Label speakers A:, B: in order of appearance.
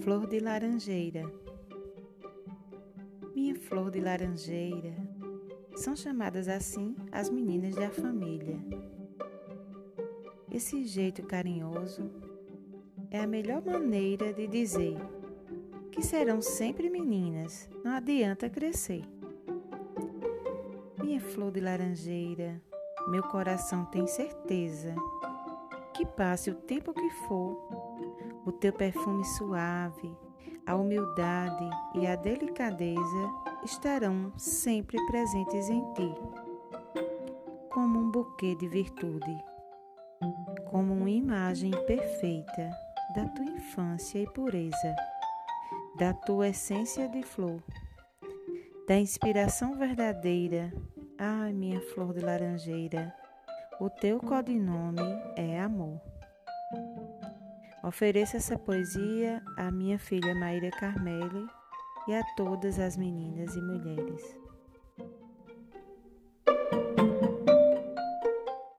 A: Flor de laranjeira. Minha flor de laranjeira. São chamadas assim as meninas da família. Esse jeito carinhoso é a melhor maneira de dizer que serão sempre meninas, não adianta crescer. Minha flor de laranjeira, meu coração tem certeza que passe o tempo que for, o teu perfume suave, a humildade e a delicadeza estarão sempre presentes em ti, como um buquê de virtude, como uma imagem perfeita da tua infância e pureza, da tua essência de flor, da inspiração verdadeira. Ai, minha flor de laranjeira o teu codinome é amor. Ofereço essa poesia à minha filha Maíra Carmele e a todas as meninas e mulheres.